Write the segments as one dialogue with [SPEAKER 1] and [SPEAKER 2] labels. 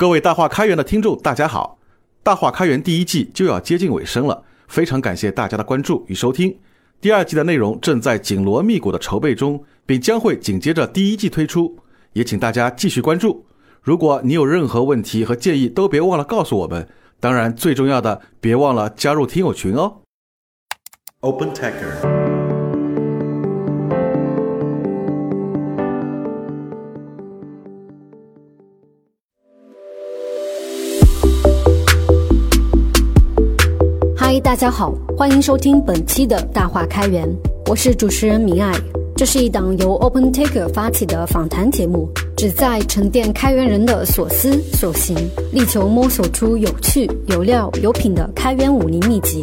[SPEAKER 1] 各位大话开源的听众，大家好！大话开源第一季就要接近尾声了，非常感谢大家的关注与收听。第二季的内容正在紧锣密鼓的筹备中，并将会紧接着第一季推出，也请大家继续关注。如果你有任何问题和建议，都别忘了告诉我们。当然，最重要的，别忘了加入听友群哦。！OPEN
[SPEAKER 2] TAC 大家好，欢迎收听本期的大话开源，我是主持人明爱。这是一档由 Open Taker 发起的访谈节目，旨在沉淀开源人的所思所行，力求摸索出有趣、有料、有品的开源武林秘籍。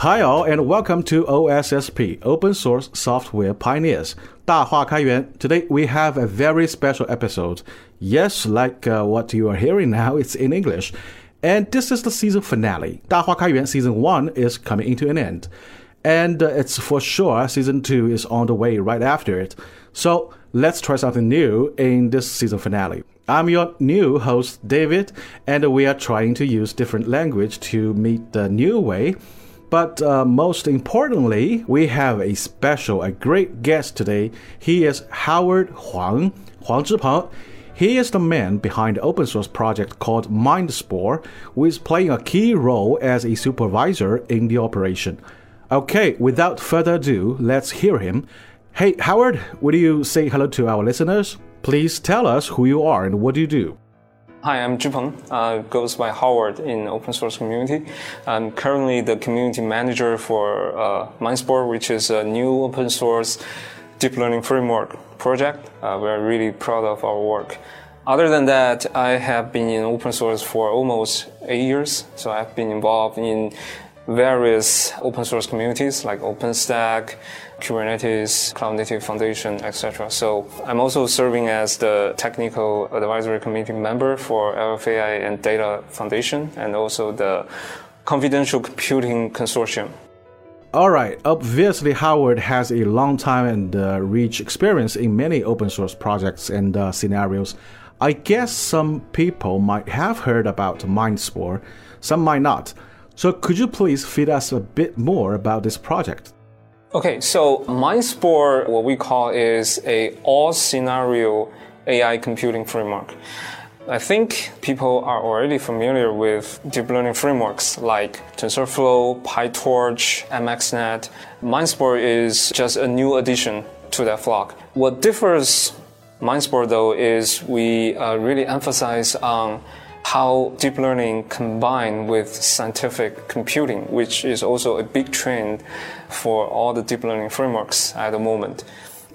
[SPEAKER 1] ！Hi all and welcome to OSSP, Open Source Software Pioneers. 大话开源. Today we have a very special episode. Yes, like uh, what you are hearing now, it's in English. And this is the season finale. 大话开源 season 1 is coming into an end. And uh, it's for sure season 2 is on the way right after it. So let's try something new in this season finale. I'm your new host, David, and we are trying to use different language to meet the new way but uh, most importantly, we have a special, a great guest today. He is Howard Huang, Huang Zhipeng. He is the man behind the open source project called MindSpore, who is playing a key role as a supervisor in the operation. Okay, without further ado, let's hear him. Hey, Howard, would you say hello to our listeners? Please tell us who you are and what you do.
[SPEAKER 3] Hi, I'm Zhipeng, uh, goes by Howard in open source community. I'm currently the community manager for uh, MindSpore, which is a new open source deep learning framework project. Uh, we're really proud of our work. Other than that, I have been in open source for almost eight years. So I've been involved in various open source communities like OpenStack, Kubernetes, Cloud Native Foundation, etc. So I'm also serving as the technical advisory committee member for LFAI and Data Foundation and also the Confidential Computing Consortium.
[SPEAKER 1] All right. Obviously, Howard has a long time and uh, rich experience in many open source projects and uh, scenarios. I guess some people might have heard about MindSpore, some might not. So, could you please feed us a bit more about this project?
[SPEAKER 3] Okay, so MindSpore, what we call is a all scenario AI computing framework. I think people are already familiar with deep learning frameworks like TensorFlow, PyTorch, MXNet. MindSpore is just a new addition to that flock. What differs MindSpore though is we uh, really emphasize on how deep learning combined with scientific computing, which is also a big trend for all the deep learning frameworks at the moment.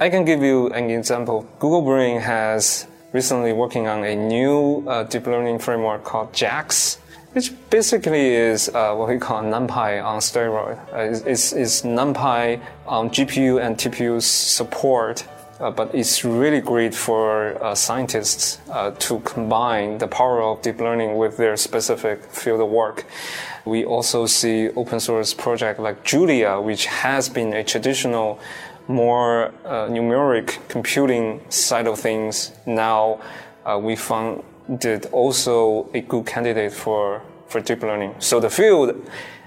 [SPEAKER 3] I can give you an example. Google Brain has recently working on a new uh, deep learning framework called JAX, which basically is uh, what we call NumPy on steroid. Uh, it's, it's NumPy on GPU and TPU support uh, but it's really great for uh, scientists uh, to combine the power of deep learning with their specific field of work. We also see open source project like Julia, which has been a traditional, more uh, numeric computing side of things. Now uh, we found it also a good candidate for, for deep learning. So the field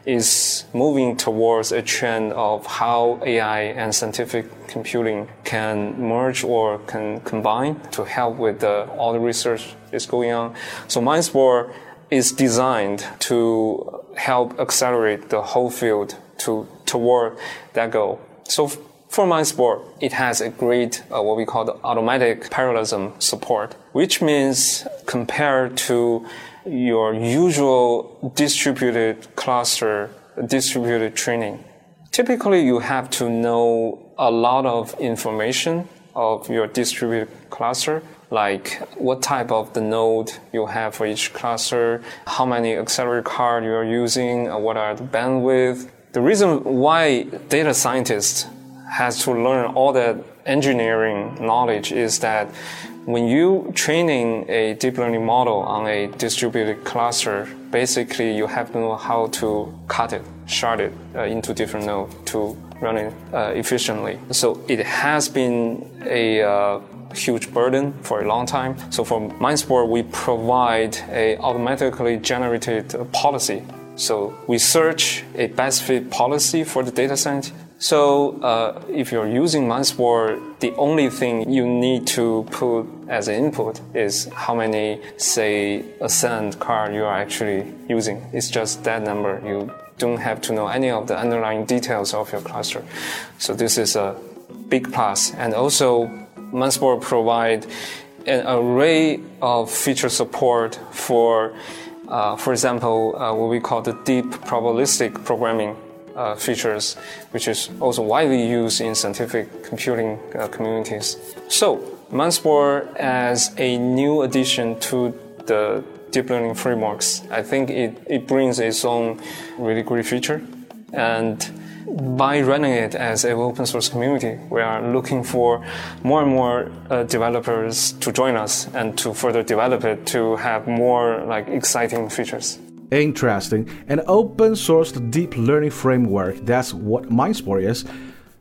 [SPEAKER 3] is moving towards a trend of how AI and scientific computing can merge or can combine to help with the, all the research is going on. So MindSpore is designed to help accelerate the whole field to toward that goal. So for MindSpore, it has a great uh, what we call the automatic parallelism support, which means compared to your usual distributed cluster, distributed training. Typically, you have to know a lot of information of your distributed cluster like what type of the node you have for each cluster, how many accelerator card you are using, uh, what are the bandwidth. The reason why data scientists has to learn all that engineering knowledge is that when you training a deep learning model on a distributed cluster, basically you have to know how to cut it, shard it uh, into different nodes to run it uh, efficiently. So it has been a uh, huge burden for a long time. So for MindSpore, we provide a automatically generated policy. So we search a best fit policy for the data scientist so uh, if you're using MindSpore, the only thing you need to put as an input is how many, say, ascend card you are actually using. It's just that number. You don't have to know any of the underlying details of your cluster. So this is a big plus. And also, MindSpore provide an array of feature support for, uh, for example, uh, what we call the deep probabilistic programming uh, features, which is also widely used in scientific computing uh, communities. So, MindSpore as a new addition to the deep learning frameworks, I think it, it brings its own really great feature. And by running it as an open source community, we are looking for more and more uh, developers to join us and to further develop it to have more like exciting features.
[SPEAKER 1] Interesting. An open source deep learning framework. That's what MindSpore is.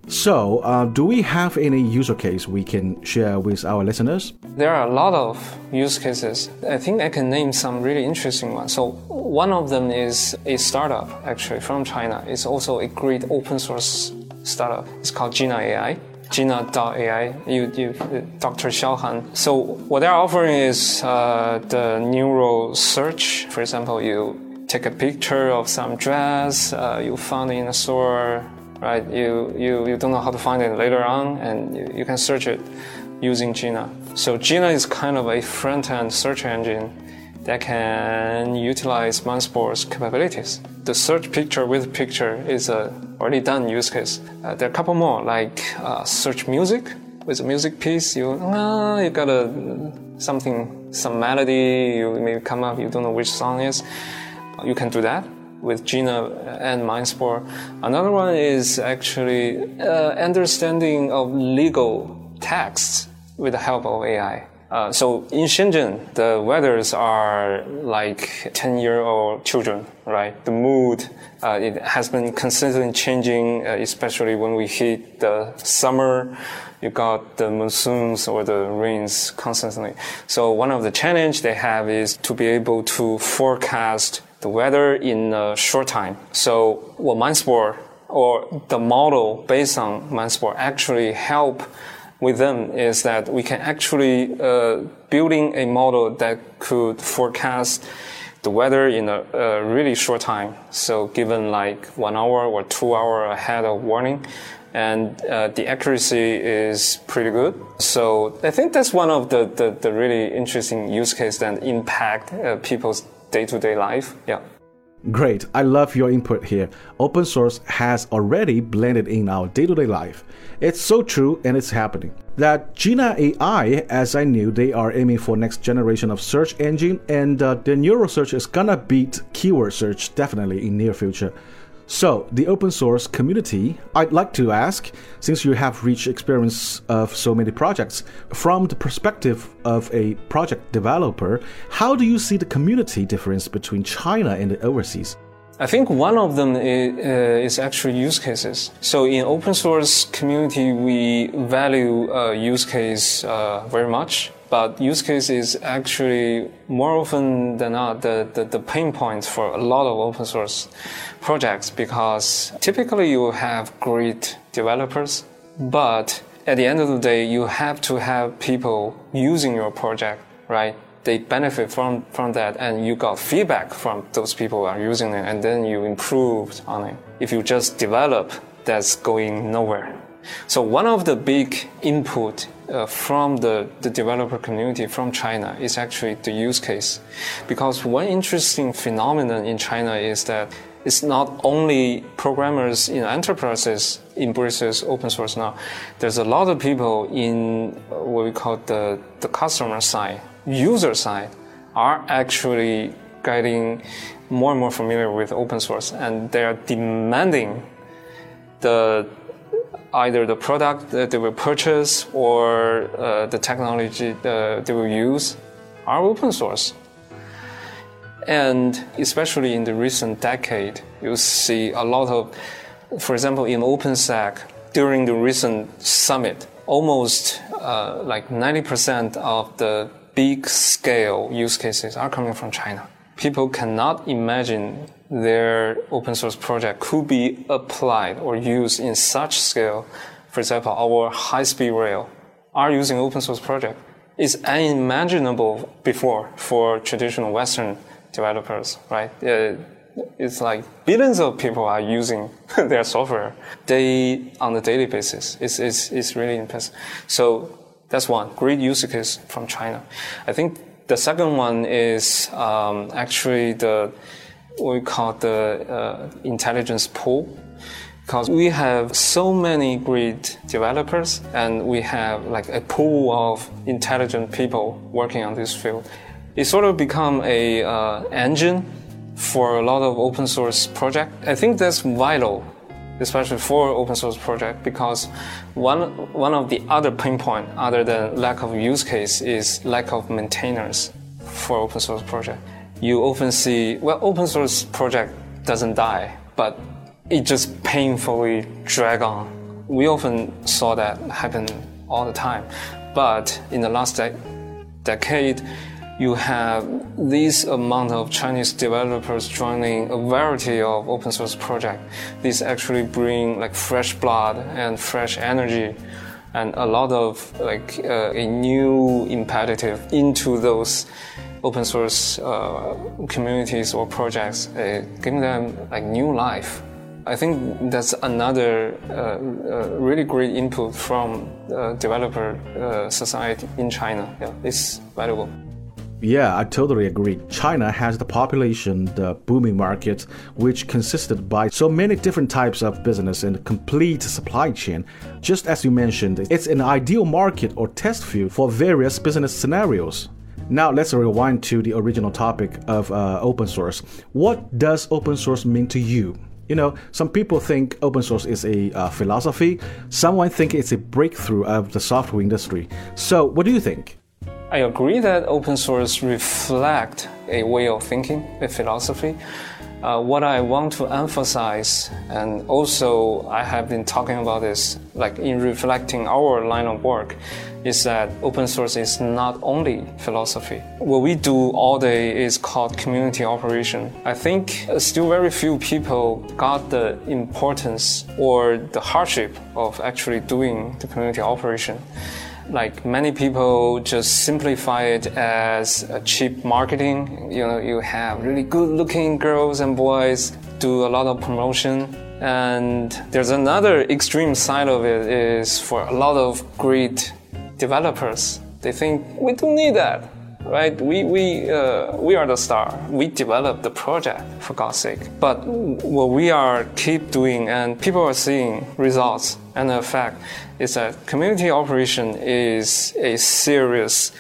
[SPEAKER 1] So, uh, do we have any user case we can share with our listeners?
[SPEAKER 3] There are a lot of use cases. I think I can name some really interesting ones. So, one of them is a startup actually from China. It's also a great open source startup. It's called Jina AI. Jina.ai, you, you, Dr. Xiao So what they're offering is uh, the neural search. For example, you take a picture of some dress uh, you found in a store, right? You, you, you don't know how to find it later on, and you, you can search it using Jina. So Jina is kind of a front-end search engine that can utilize MindSpore's capabilities. The search picture with picture is a already done use case. Uh, there are a couple more, like uh, search music with a music piece. You uh, you got a something, some melody. You may come up. You don't know which song is. You can do that with Jina and MindSpore. Another one is actually uh, understanding of legal texts with the help of AI. Uh, so in Shenzhen, the weathers are like 10 year old children, right? The mood, uh, it has been consistently changing, uh, especially when we hit the summer. You got the monsoons or the rains constantly. So one of the challenge they have is to be able to forecast the weather in a short time. So what MindSpore or the model based on MindSpore actually help with them is that we can actually uh, building a model that could forecast the weather in a, a, really short time. So given like one hour or two hour ahead of warning, and uh, the accuracy is pretty good. So I think that's one of the, the, the really interesting use case that impact uh, people's day-to-day life. Yeah.
[SPEAKER 1] Great. I love your input here. Open source has already blended in our day to day life. It's so true and it's happening. That Jina AI, as I knew, they are aiming for next generation of search engine and uh, the neural search is gonna beat keyword search definitely in near future. So, the open source community, I'd like to ask, since you have rich experience of so many projects, from the perspective of a project developer, how do you see the community difference between China and the overseas?
[SPEAKER 3] I think one of them is, uh, is actually use cases. So in open source community, we value uh, use case uh, very much but use case is actually more often than not the, the, the, pain point for a lot of open source projects because typically you have great developers, but at the end of the day, you have to have people using your project, right? They benefit from, from that and you got feedback from those people who are using it and then you improved on it. If you just develop, that's going nowhere. So one of the big input uh, from the, the developer community from China is actually the use case. Because one interesting phenomenon in China is that it's not only programmers in enterprises embraces open source now. There's a lot of people in what we call the, the customer side, user side, are actually getting more and more familiar with open source and they are demanding the either the product that they will purchase or uh, the technology that they will use are open source. And especially in the recent decade, you see a lot of, for example, in OpenStack, during the recent summit, almost uh, like 90% of the big scale use cases are coming from China. People cannot imagine their open source project could be applied or used in such scale. For example, our high speed rail are using open source project. It's unimaginable before for traditional Western developers, right? Uh, it's like billions of people are using their software they on a daily basis. It's, it's, it's really impressive. So that's one great use case from China. I think the second one is um, actually the we call the uh, intelligence pool because we have so many great developers and we have like a pool of intelligent people working on this field it sort of become a uh, engine for a lot of open source project. I think that's vital, especially for open source project, because one one of the other pain point, other than lack of use case, is lack of maintainers for open source project. You often see well, open source project doesn't die, but it just painfully drag on. We often saw that happen all the time, but in the last de- decade you have this amount of Chinese developers joining a variety of open source projects. These actually bring like fresh blood and fresh energy and a lot of like uh, a new imperative into those open source uh, communities or projects, uh, giving them like new life. I think that's another uh, uh, really great input from uh, developer society in China. Yeah, it's valuable.
[SPEAKER 1] Yeah, I totally agree. China has the population, the booming market, which consisted by so many different types of business and complete supply chain. Just as you mentioned, it's an ideal market or test field for various business scenarios. Now let's rewind to the original topic of uh, open source. What does open source mean to you? You know, some people think open source is a uh, philosophy. Someone think it's a breakthrough of the software industry. So, what do you think?
[SPEAKER 3] I agree that open source reflect a way of thinking, a philosophy. Uh, what I want to emphasize, and also I have been talking about this, like in reflecting our line of work, is that open source is not only philosophy. What we do all day is called community operation. I think still very few people got the importance or the hardship of actually doing the community operation like many people just simplify it as a cheap marketing. You know, you have really good looking girls and boys do a lot of promotion. And there's another extreme side of it is for a lot of great developers. They think we don't need that right? We, we, uh, we are the star. We develop the project, for God's sake. But what we are keep doing and people are seeing results and the fact is that community operation is a serious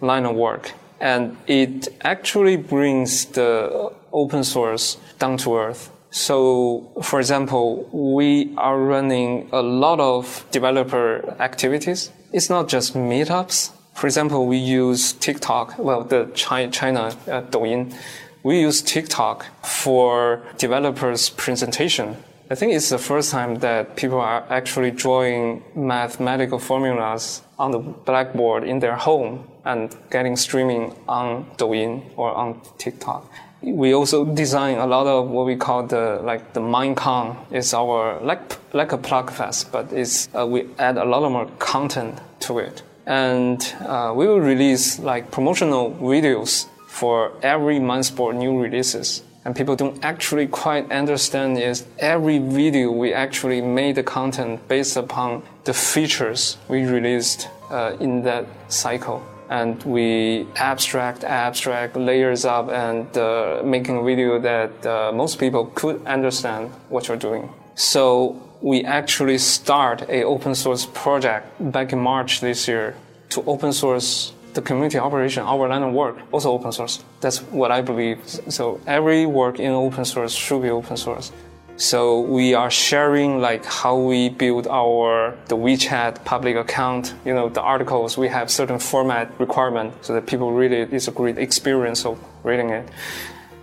[SPEAKER 3] line of work. And it actually brings the open source down to earth. So, for example, we are running a lot of developer activities. It's not just meetups for example, we use TikTok, well, the China, uh, Douyin. We use TikTok for developers' presentation. I think it's the first time that people are actually drawing mathematical formulas on the blackboard in their home and getting streaming on Douyin or on TikTok. We also design a lot of what we call the like the MindCon. It's our like like a PlugFest, but it's uh, we add a lot of more content to it and uh, we will release like promotional videos for every MindSpore new releases. And people don't actually quite understand is every video we actually made the content based upon the features we released uh, in that cycle. And we abstract, abstract, layers up, and uh, making a video that uh, most people could understand what you're doing. So we actually start a open source project back in March this year to open source the community operation, our line of work, also open source. That's what I believe. So every work in open source should be open source. So we are sharing like how we build our the WeChat public account. You know, the articles we have certain format requirement so that people really it's a great experience of reading it.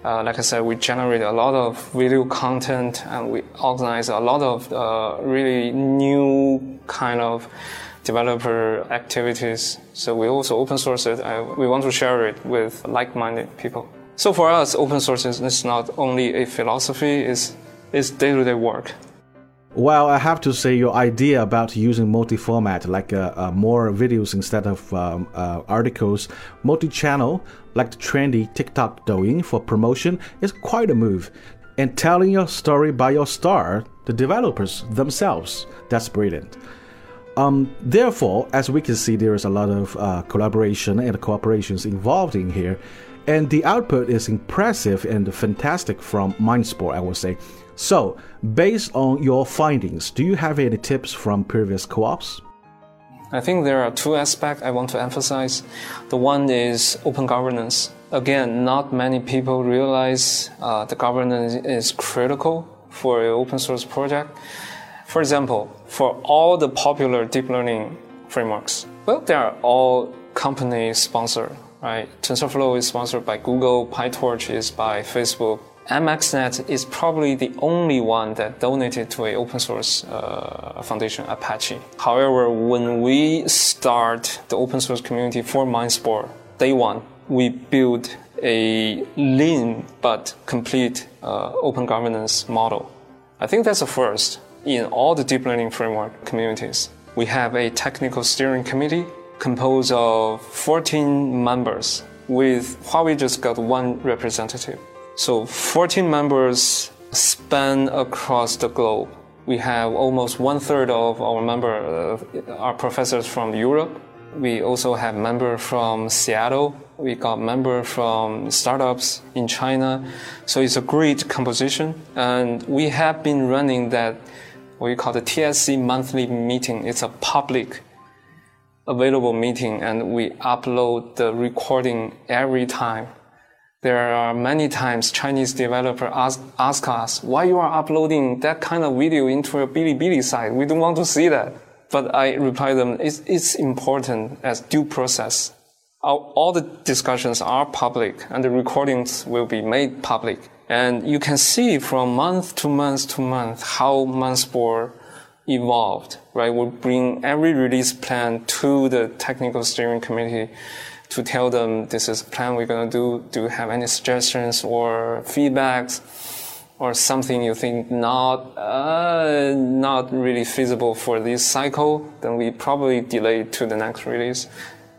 [SPEAKER 3] Uh, like I said, we generate a lot of video content and we organize a lot of uh, really new kind of developer activities. So we also open source it. and we want to share it with like-minded people. So for us, open source is not only a philosophy; it's it's day-to-day work.
[SPEAKER 1] Well, I have to say your idea about using multi-format, like uh, uh, more videos instead of um, uh, articles, multi-channel, like the trendy TikTok Douyin for promotion, is quite a move. And telling your story by your star, the developers themselves, that's brilliant. Um, therefore, as we can see, there is a lot of uh, collaboration and cooperations involved in here, and the output is impressive and fantastic from MindSpore, I would say. So, based on your findings, do you have any tips from previous co-ops?
[SPEAKER 3] I think there are two aspects I want to emphasize. The one is open governance. Again, not many people realize uh, the governance is critical for an open source project. For example, for all the popular deep learning frameworks, well, they are all company sponsored, right? TensorFlow is sponsored by Google, PyTorch is by Facebook. MXNet is probably the only one that donated to an open source uh, foundation, Apache. However, when we start the open source community for MindSpore, day one, we build a lean but complete uh, open governance model. I think that's a first in all the deep learning framework communities. We have a technical steering committee composed of 14 members with Huawei just got one representative. So 14 members span across the globe. We have almost one third of our members uh, are professors from Europe. We also have members from Seattle. We got members from startups in China. So it's a great composition. And we have been running that what we call the TSC monthly meeting. It's a public available meeting and we upload the recording every time. There are many times Chinese developer ask, ask us why you are uploading that kind of video into a Bilibili site. We don't want to see that. But I reply them, it's, it's important as due process. All, all the discussions are public and the recordings will be made public. And you can see from month to month to month how MindSpore evolved, right? We bring every release plan to the technical steering committee to tell them this is the plan we're going to do. Do you have any suggestions or feedbacks or something you think not, uh, not really feasible for this cycle? Then we probably delay to the next release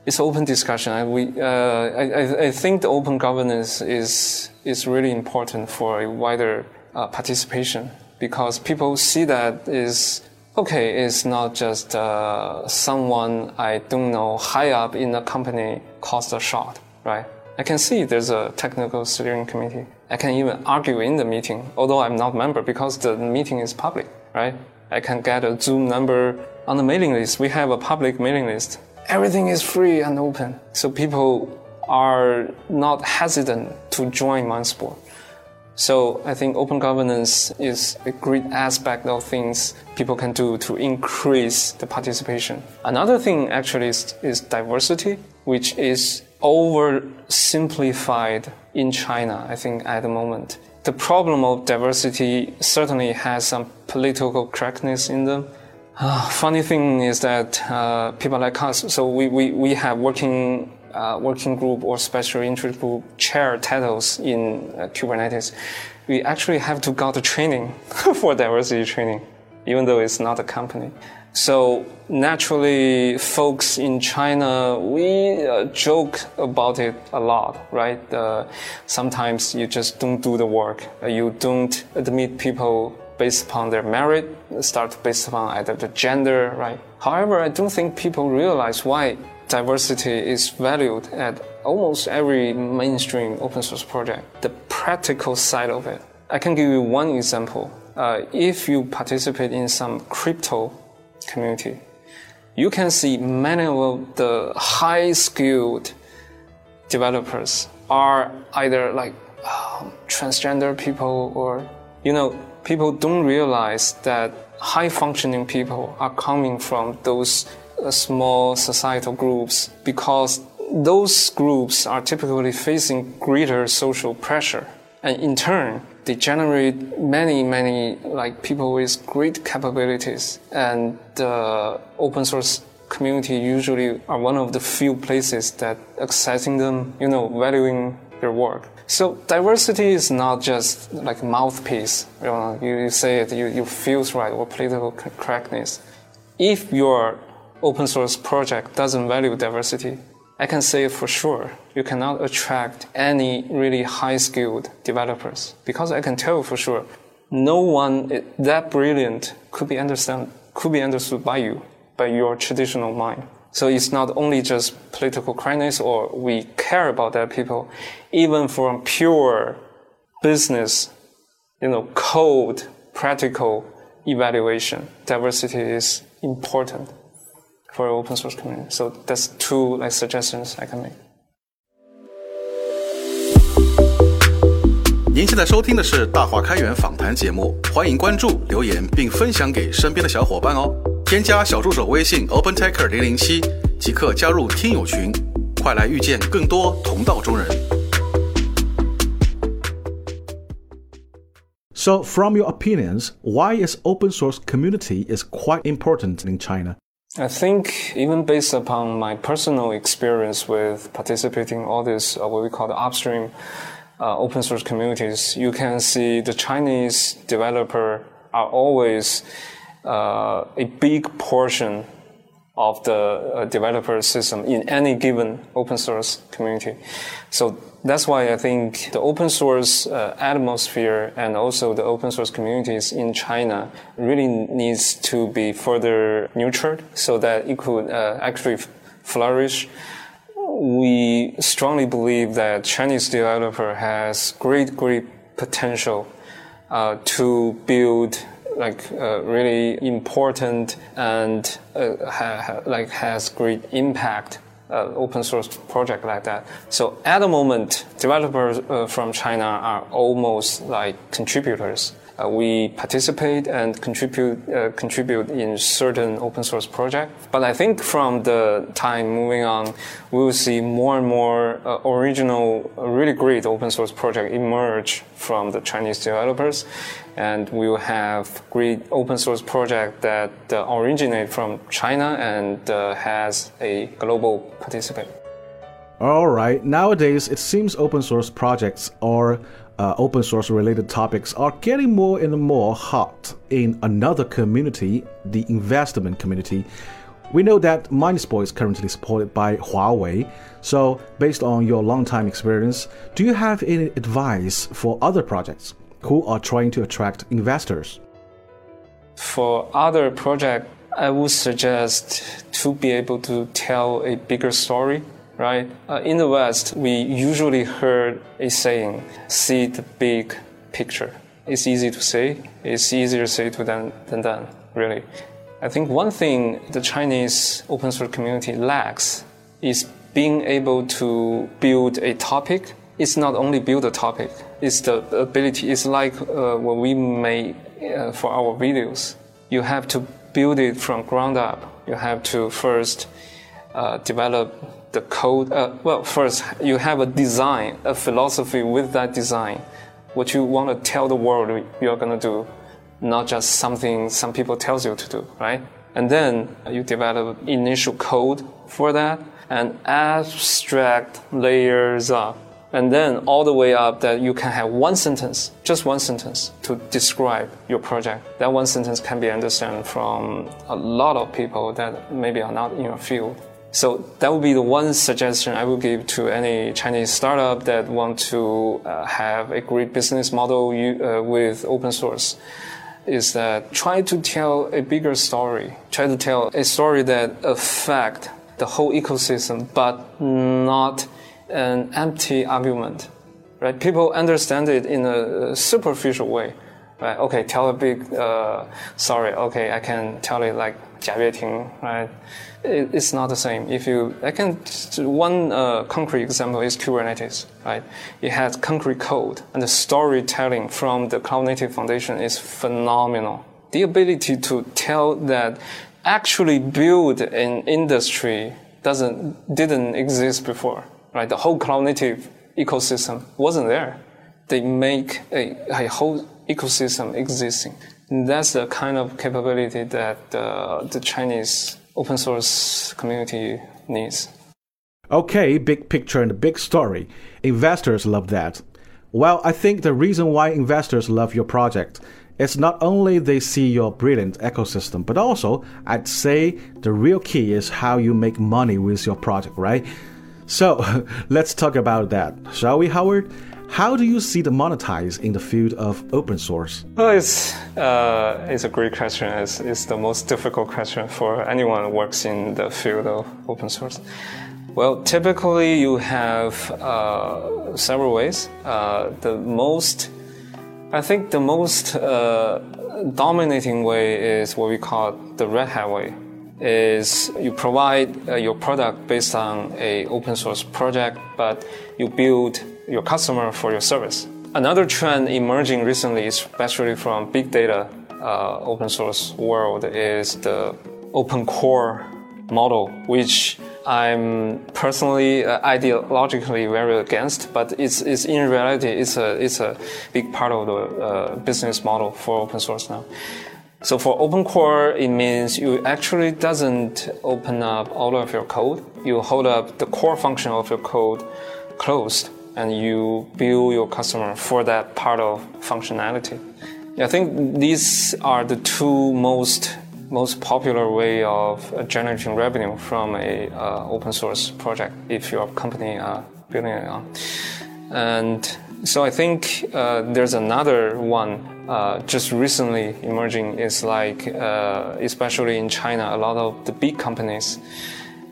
[SPEAKER 3] it's open discussion. I, we, uh, I, I, think the open governance is, is really important for a wider uh, participation because people see that is okay, it's not just uh, someone I don't know high up in the company caused a shot, right? I can see there's a technical steering committee. I can even argue in the meeting, although I'm not a member because the meeting is public, right? I can get a Zoom number on the mailing list. We have a public mailing list everything is free and open. So people are not hesitant to join MindSpore. So I think open governance is a great aspect of things people can do to increase the participation. Another thing actually is, is diversity, which is oversimplified in China, I think, at the moment. The problem of diversity certainly has some political correctness in them uh, funny thing is that uh, people like us, so we, we, we have working uh, working group or special interest group chair titles in uh, Kubernetes. We actually have to go to training for diversity training, even though it's not a company. So naturally, folks in China, we uh, joke about it a lot, right? Uh, sometimes you just don't do the work. you don't admit people based upon their merit, start based upon either the gender, right? However, I don't think people realize why diversity is valued at almost every mainstream open source project. The practical side of it. I can give you one example. Uh, if you participate in some crypto community, you can see many of the high skilled developers are either like um, transgender people or, you know, people don't realize that high functioning people are coming from those Uh, small societal groups because those groups are typically facing greater social pressure. And in turn, they generate many, many like people with great capabilities. And the open source community usually are one of the few places that accessing them, you know, valuing their work. So diversity is not just like mouthpiece. You know, you, you say it, you, you feels right, or political correctness. If your open source project doesn't value diversity, I can say for sure you cannot attract any really high skilled developers because I can tell for sure no one eh, that brilliant could be understand could be understood by you by your traditional mind. So it's not only just political correctness or we care about that people, even from pure business, you know, code, practical evaluation, diversity is important for open source community. So that's two like suggestions I can make.
[SPEAKER 1] 您现在收听的是《大话开源》访谈节目，欢迎关注、留言并分享给身边的小伙伴哦。添加小助手微信 OpenTEKr 零零七，即刻加入听友群，快来遇见更多同道中人。So, from your opinions, why is open source community is quite important in China?
[SPEAKER 3] I think even based upon my personal experience with participating in all this uh, what we call the upstream uh, open source communities, you can see the Chinese developer are always uh, a big portion of the uh, developer system in any given open source community. So that's why I think the open source uh, atmosphere and also the open source communities in China really needs to be further nurtured so that it could uh, actually flourish. We strongly believe that Chinese developer has great, great potential uh, to build like uh, really important and uh, ha, ha, like has great impact uh, open source project like that. So at the moment, developers uh, from China are almost like contributors. Uh, we participate and contribute uh, contribute in certain open source project. But I think from the time moving on, we will see more and more original, really great open source project emerge from the Chinese developers, and we will have great open source project that uh, originate from China and uh, has a global participant.
[SPEAKER 1] All right. Nowadays, it seems open source projects or uh, open source related topics are getting more and more hot in another community, the investment community. We know that MindSpore is currently supported by Huawei. So, based on your long time experience, do you have any advice for other projects who are trying to attract investors?
[SPEAKER 3] For other projects, I would suggest to be able to tell a bigger story right? Uh, in the West, we usually heard a saying, see the big picture. It's easy to say, it's easier to say to than, than done, really. I think one thing the Chinese open source community lacks is being able to build a topic. It's not only build a topic, it's the ability, it's like uh, what we make uh, for our videos. You have to build it from ground up. You have to first uh, develop the code. Uh, well, first you have a design, a philosophy with that design. What you want to tell the world you're going to do, not just something some people tells you to do, right? And then you develop initial code for that and abstract layers up. And then all the way up that you can have one sentence, just one sentence to describe your project. That one sentence can be understood from a lot of people that maybe are not in your field. So that would be the one suggestion I would give to any Chinese startup that want to uh, have a great business model uh, with open source. is that try to tell a bigger story. Try to tell a story that affect the whole ecosystem, but not an empty argument. Right? People understand it in a superficial way. Right? Okay, tell a big uh. Okay, I can tell it like Jia Yueting, right? It, it's not the same. If you, I can, one uh, concrete example is Kubernetes, right? It has concrete code and the storytelling from the Cloud Native Foundation is phenomenal. The ability to tell that actually build an industry doesn't, didn't exist before, right? The whole Cloud Native ecosystem wasn't there. They make a, a whole ecosystem existing. And that's the kind of capability that uh, the Chinese open source community needs.
[SPEAKER 1] Okay, big picture and big story. Investors love that. Well, I think the reason why investors love your project is not only they see your brilliant ecosystem, but also I'd say the real key is how you make money with your project, right? So let's talk about that, shall we, Howard? How do you see the monetize in the field of open source?
[SPEAKER 3] Well, it's, uh, it's a great question. It's, it's the most difficult question for anyone who works in the field of open source. Well, typically you have uh, several ways. Uh, the most, I think the most uh, dominating way is what we call the Red Hat way. Is you provide uh, your product based on a open source project, but you build your customer for your service. Another trend emerging recently, especially from big data uh, open source world, is the open core model, which I'm personally uh, ideologically very against, but it's, it's in reality it's a it's a big part of the uh, business model for open source now. So for open core, it means you actually doesn't open up all of your code. You hold up the core function of your code closed and you bill your customer for that part of functionality. I think these are the two most most popular way of uh, generating revenue from a uh, open source project if your company are building it on. And so I think uh, there's another one uh, just recently emerging is like uh, especially in China a lot of the big companies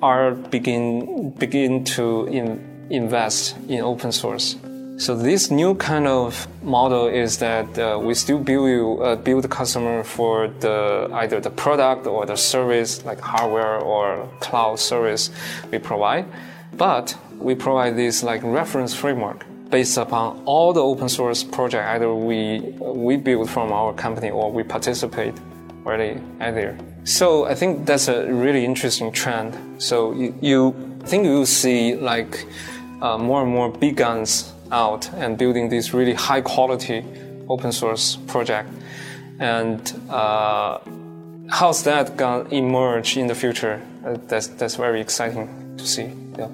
[SPEAKER 3] are begin begin to in, invest in open source. So this new kind of model is that uh, we still build uh, build the customer for the either the product or the service like hardware or cloud service we provide, but we provide this like reference framework based upon all the open source project either we we build from our company or we participate already either. So I think that's a really interesting trend. So you, you think you see like uh, more and more big guns out and building these really high quality open source project. And uh, how's that to emerge in the future? Uh, that's, that's very exciting to see. Yeah.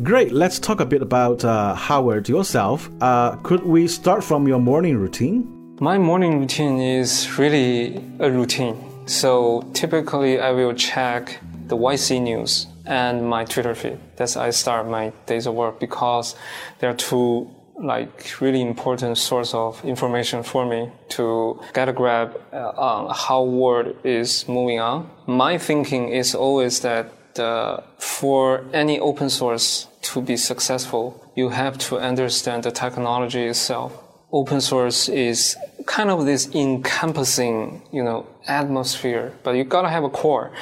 [SPEAKER 1] Great. Let's talk a bit about uh, Howard yourself. Uh, could we start from your morning routine?
[SPEAKER 3] My morning routine is really a routine. So typically, I will check the YC news and my Twitter feed. That's I start my days of work because they're two like really important source of information for me to get a grab uh, on how world is moving on. My thinking is always that uh, for any open source to be successful, you have to understand the technology itself. Open source is kind of this encompassing, you know, atmosphere, but you gotta have a core.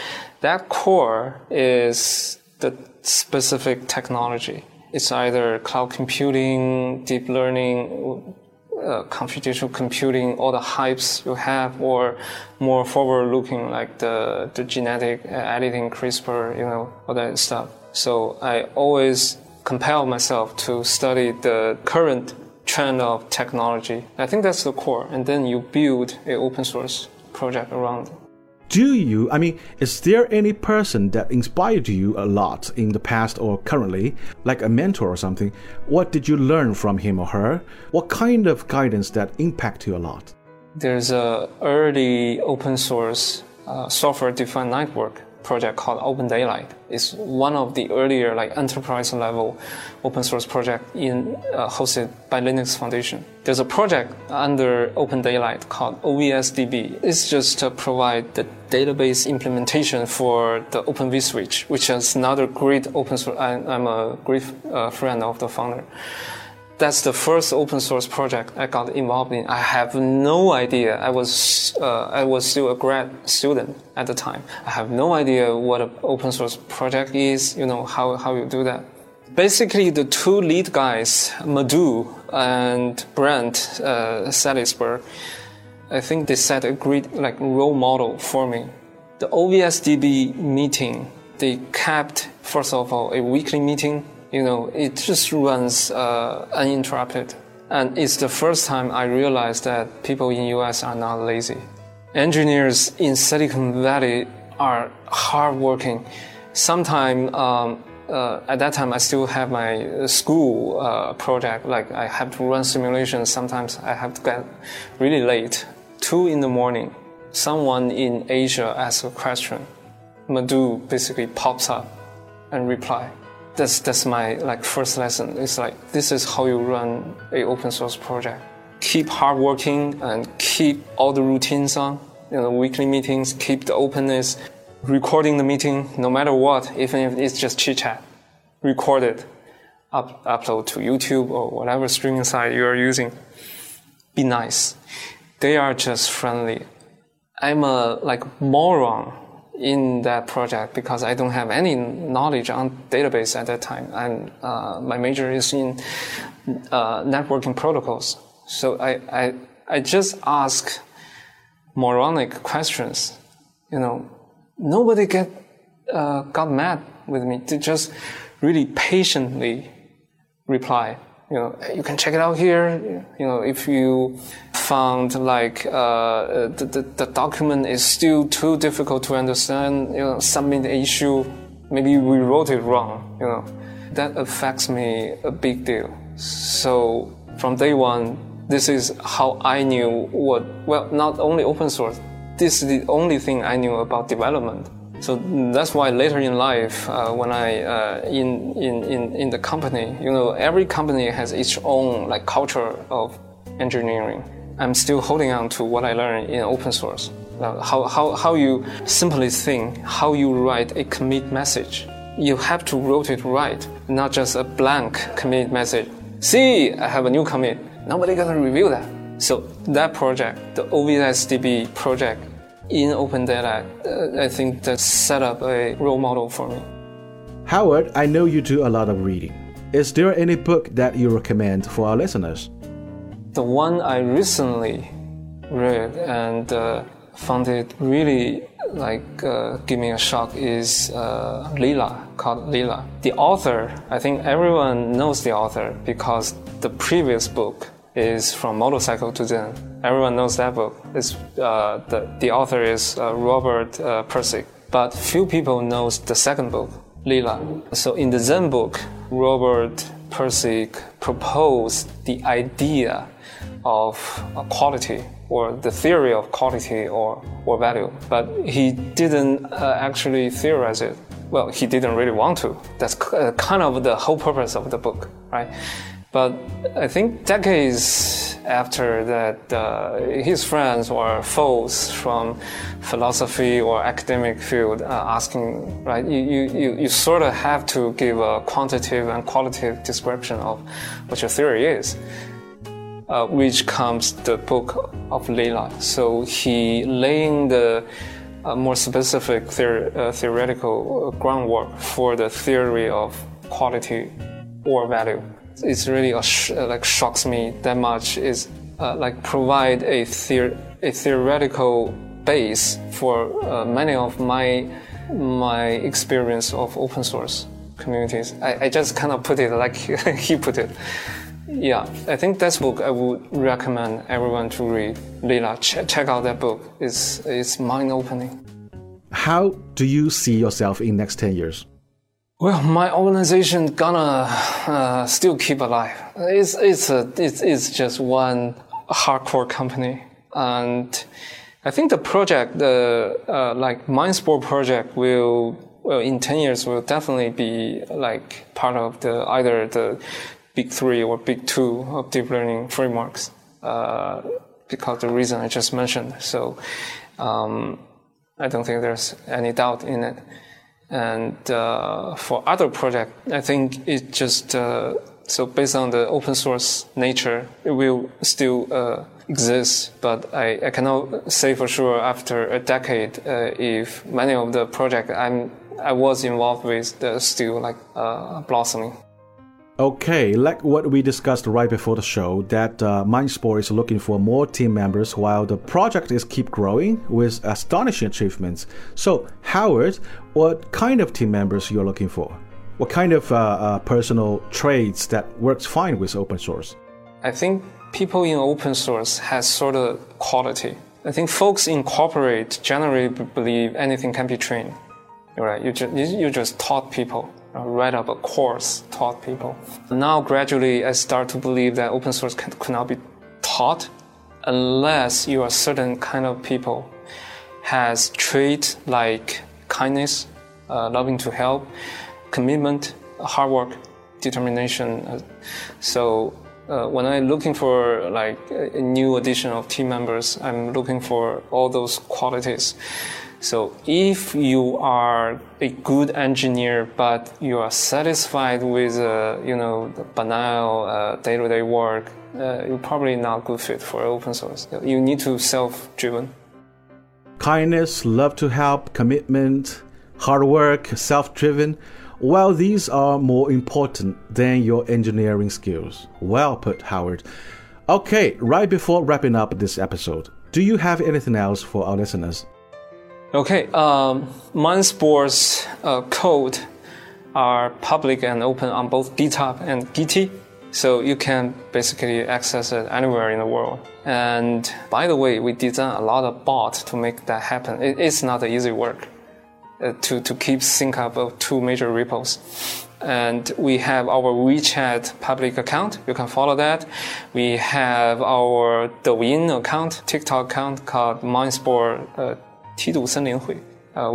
[SPEAKER 3] That core is the specific technology. It's either cloud computing, deep learning, uh, computational computing, all the hypes you have, or more forward-looking like the, the genetic editing, CRISPR, you know, all that stuff. So I always compel myself to study the current trend of technology. I think that's the core, and then you build a open source project around it.
[SPEAKER 1] Do you, I mean, is there any person that inspired you a lot in the past or currently, like a mentor or something? What did you learn from him or her? What kind of guidance that impact you a lot?
[SPEAKER 3] There's a early open source uh, software defined network project called Open Daylight. It's one of the earlier like enterprise level open source project in uh, hosted by Linux Foundation. There's a project under Open Daylight called OVSDB. It's just to provide the database implementation for the Open vSwitch, which is another great open source. I, am a great uh, friend of the founder that's the first open source project I got involved in. I have no idea. I was uh, I was still a grad student at the time. I have no idea what an open source project is. You know how how you do that. Basically, the two lead guys, Madhu and Brent uh, Salisbury, I think they set a great like role model for me. The OVSDB meeting, they kept first of all a weekly meeting you know, it just runs uh, uninterrupted. And it's the first time I realized that people in US are not lazy. Engineers in Silicon Valley are hardworking. Sometimes, um, uh, at that time, I still have my school uh, project. Like I have to run simulations. Sometimes I have to get really late, two in the morning. Someone in Asia asks a question. Madhu basically pops up and reply that's that's my like first lesson. It's like this is how you run a open source project. Keep hardworking and keep all the routines on. You know, weekly meetings, keep the openness, recording the meeting no matter what, even if it's just chit chat. Record it, up, upload to YouTube or whatever streaming site you are using. Be nice. They are just friendly. I'm a like moron in that project because I don't have any knowledge on database at that time. And uh, my major is in uh, networking protocols. So I, I, I just ask moronic questions. You know, nobody get, uh, got mad with me. They just really patiently reply you know, you can check it out here. You know, if you found like uh, the, the, the, document is still too difficult to understand, you know, submit the issue. Maybe we wrote it wrong. You know, that affects me a big deal. So from day one, this is how I knew what. Well, not only open source. This is the only thing I knew about development. So that's why later in life, uh, when I uh, in, in in in the company, you know, every company has its own like culture of engineering. I'm still holding on to what I learned in open source. Uh, how how how you simply think, how you write a commit message. You have to write it right, not just a blank commit message. See, I have a new commit. Nobody gonna review that. So that project, the OVSDB project, in OpenDaylight, uh, I think that set up a role model for me.
[SPEAKER 1] Howard, I know you do a lot of reading. Is there any book that you recommend for our listeners?
[SPEAKER 3] The one I recently read and uh, found it really like uh, give me a shock is uh, Lila called Lila. The author, I think everyone knows the author because the previous book is from Motorcycle to Zen. Everyone knows that book. It's, uh, the, the author is uh, Robert uh. But few people knows the second book, Lila. So in the Zen book, Robert Pirsig proposed the idea of quality or the theory of quality or, or value. But he didn't uh, actually theorize it. Well, he didn't really want to. That's uh, kind of the whole purpose of the book, right? But I think decades after that, uh, his friends or foes from philosophy or academic field uh, asking, right, you, you, you sort of have to give a quantitative and qualitative description of what your theory is. Uh, which comes the book of Lila. So he laying the uh, more specific theor- uh, theoretical groundwork for the theory of quality or value it's really sh- like shocks me that much is uh, like provide a, theor- a theoretical base for uh, many of my my experience of open source communities. I, I just kind of put it like he put it. Yeah, I think that's book I would recommend everyone to read. Lila, ch- check out that book. It's it's mind opening.
[SPEAKER 1] How do you see yourself in next ten years?
[SPEAKER 3] Well, my organization gonna uh, still keep alive. It's it's a it's, it's just one hardcore company, and I think the project, the uh, like MindSpore project, will well, in ten years will definitely be like part of the either the big three or big two of deep learning frameworks, uh, because the reason I just mentioned. So um, I don't think there's any doubt in it. And uh, for other project, I think it just uh, so based on the open source nature, it will still uh, exist. But I, I cannot say for sure after a decade uh, if many of the project I'm I was involved with still like uh, blossoming.
[SPEAKER 1] Okay, like what we discussed right before the show, that uh, is looking for more team members while the project is keep growing with astonishing achievements. So, Howard, what kind of team members you're looking for? What kind of uh, uh, personal traits that works fine with open source?
[SPEAKER 3] I think people in open source has sort of quality. I think folks in corporate generally believe anything can be trained. Right? You just you just taught people write up a course, taught people. Now, gradually, I start to believe that open source can, cannot be taught unless you are certain kind of people has trait like kindness, uh, loving to help, commitment, hard work, determination. So uh, when I'm looking for like a new addition of team members, I'm looking for all those qualities. So if you are a good engineer, but you are satisfied with, uh, you know, the banal uh, day-to-day work, uh, you're probably not good fit for open source. You need to self-driven.
[SPEAKER 1] Kindness, love to help, commitment, hard work, self-driven. Well, these are more important than your engineering skills. Well put, Howard. Okay, right before wrapping up this episode, do you have anything else for our listeners?
[SPEAKER 3] Okay, um, uh, code are public and open on both GitHub and Gitee. So you can basically access it anywhere in the world. And by the way, we designed a lot of bots to make that happen. It, it's not an easy work uh, to, to keep sync up of two major repos. And we have our WeChat public account. You can follow that. We have our Douyin account, TikTok account called MindSpore uh, Tidu Hui.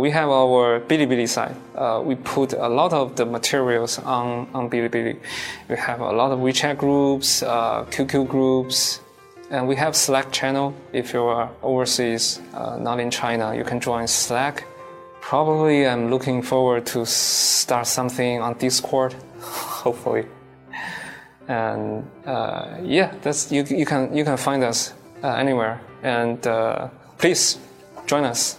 [SPEAKER 3] We have our Bilibili site. Uh, we put a lot of the materials on, on Bilibili. We have a lot of WeChat groups, uh, QQ groups, and we have Slack channel. If you are overseas, uh, not in China, you can join Slack. Probably I'm looking forward to start something on Discord, hopefully. And uh, yeah, that's, you, you, can, you can find us uh, anywhere. And please join us.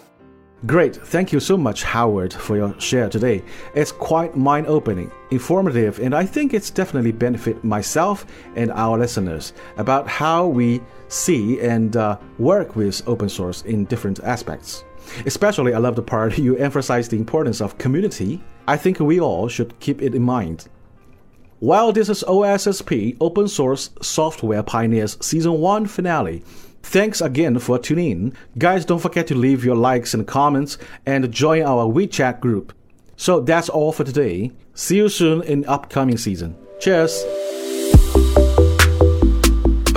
[SPEAKER 1] Great. Thank you so much, Howard, for your share today. It's quite mind opening, informative, and I think it's definitely benefit myself and our listeners about how we see and uh, work with open source in different aspects. Especially, I love the part you emphasize the importance of community. I think we all should keep it in mind. While this is OSSP Open Source Software Pioneers Season 1 finale, Thanks again for tuning in. Guys, don't forget to leave your likes and comments and join our WeChat group. So that's all for today. See you soon in upcoming season. Cheers!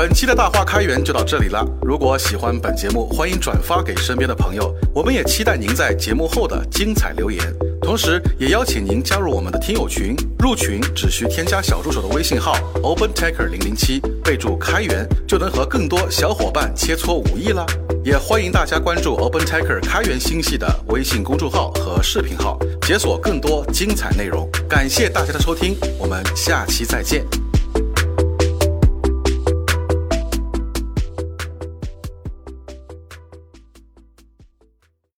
[SPEAKER 1] 本期的大话开源就到这里了。如果喜欢本节目，欢迎转发给身边的朋友。我们也期待您在节目后的精彩留言。同时，也邀请您加入我们的听友群。入群只需添加小助手的微信号 OpenTaker 零零七，备注开源，就能和更多小伙伴切磋武艺啦。也欢迎大家关注 OpenTaker 开源星系的微信公众号和视频号，解锁更多精彩内容。感谢大家的收听，我们下期再见。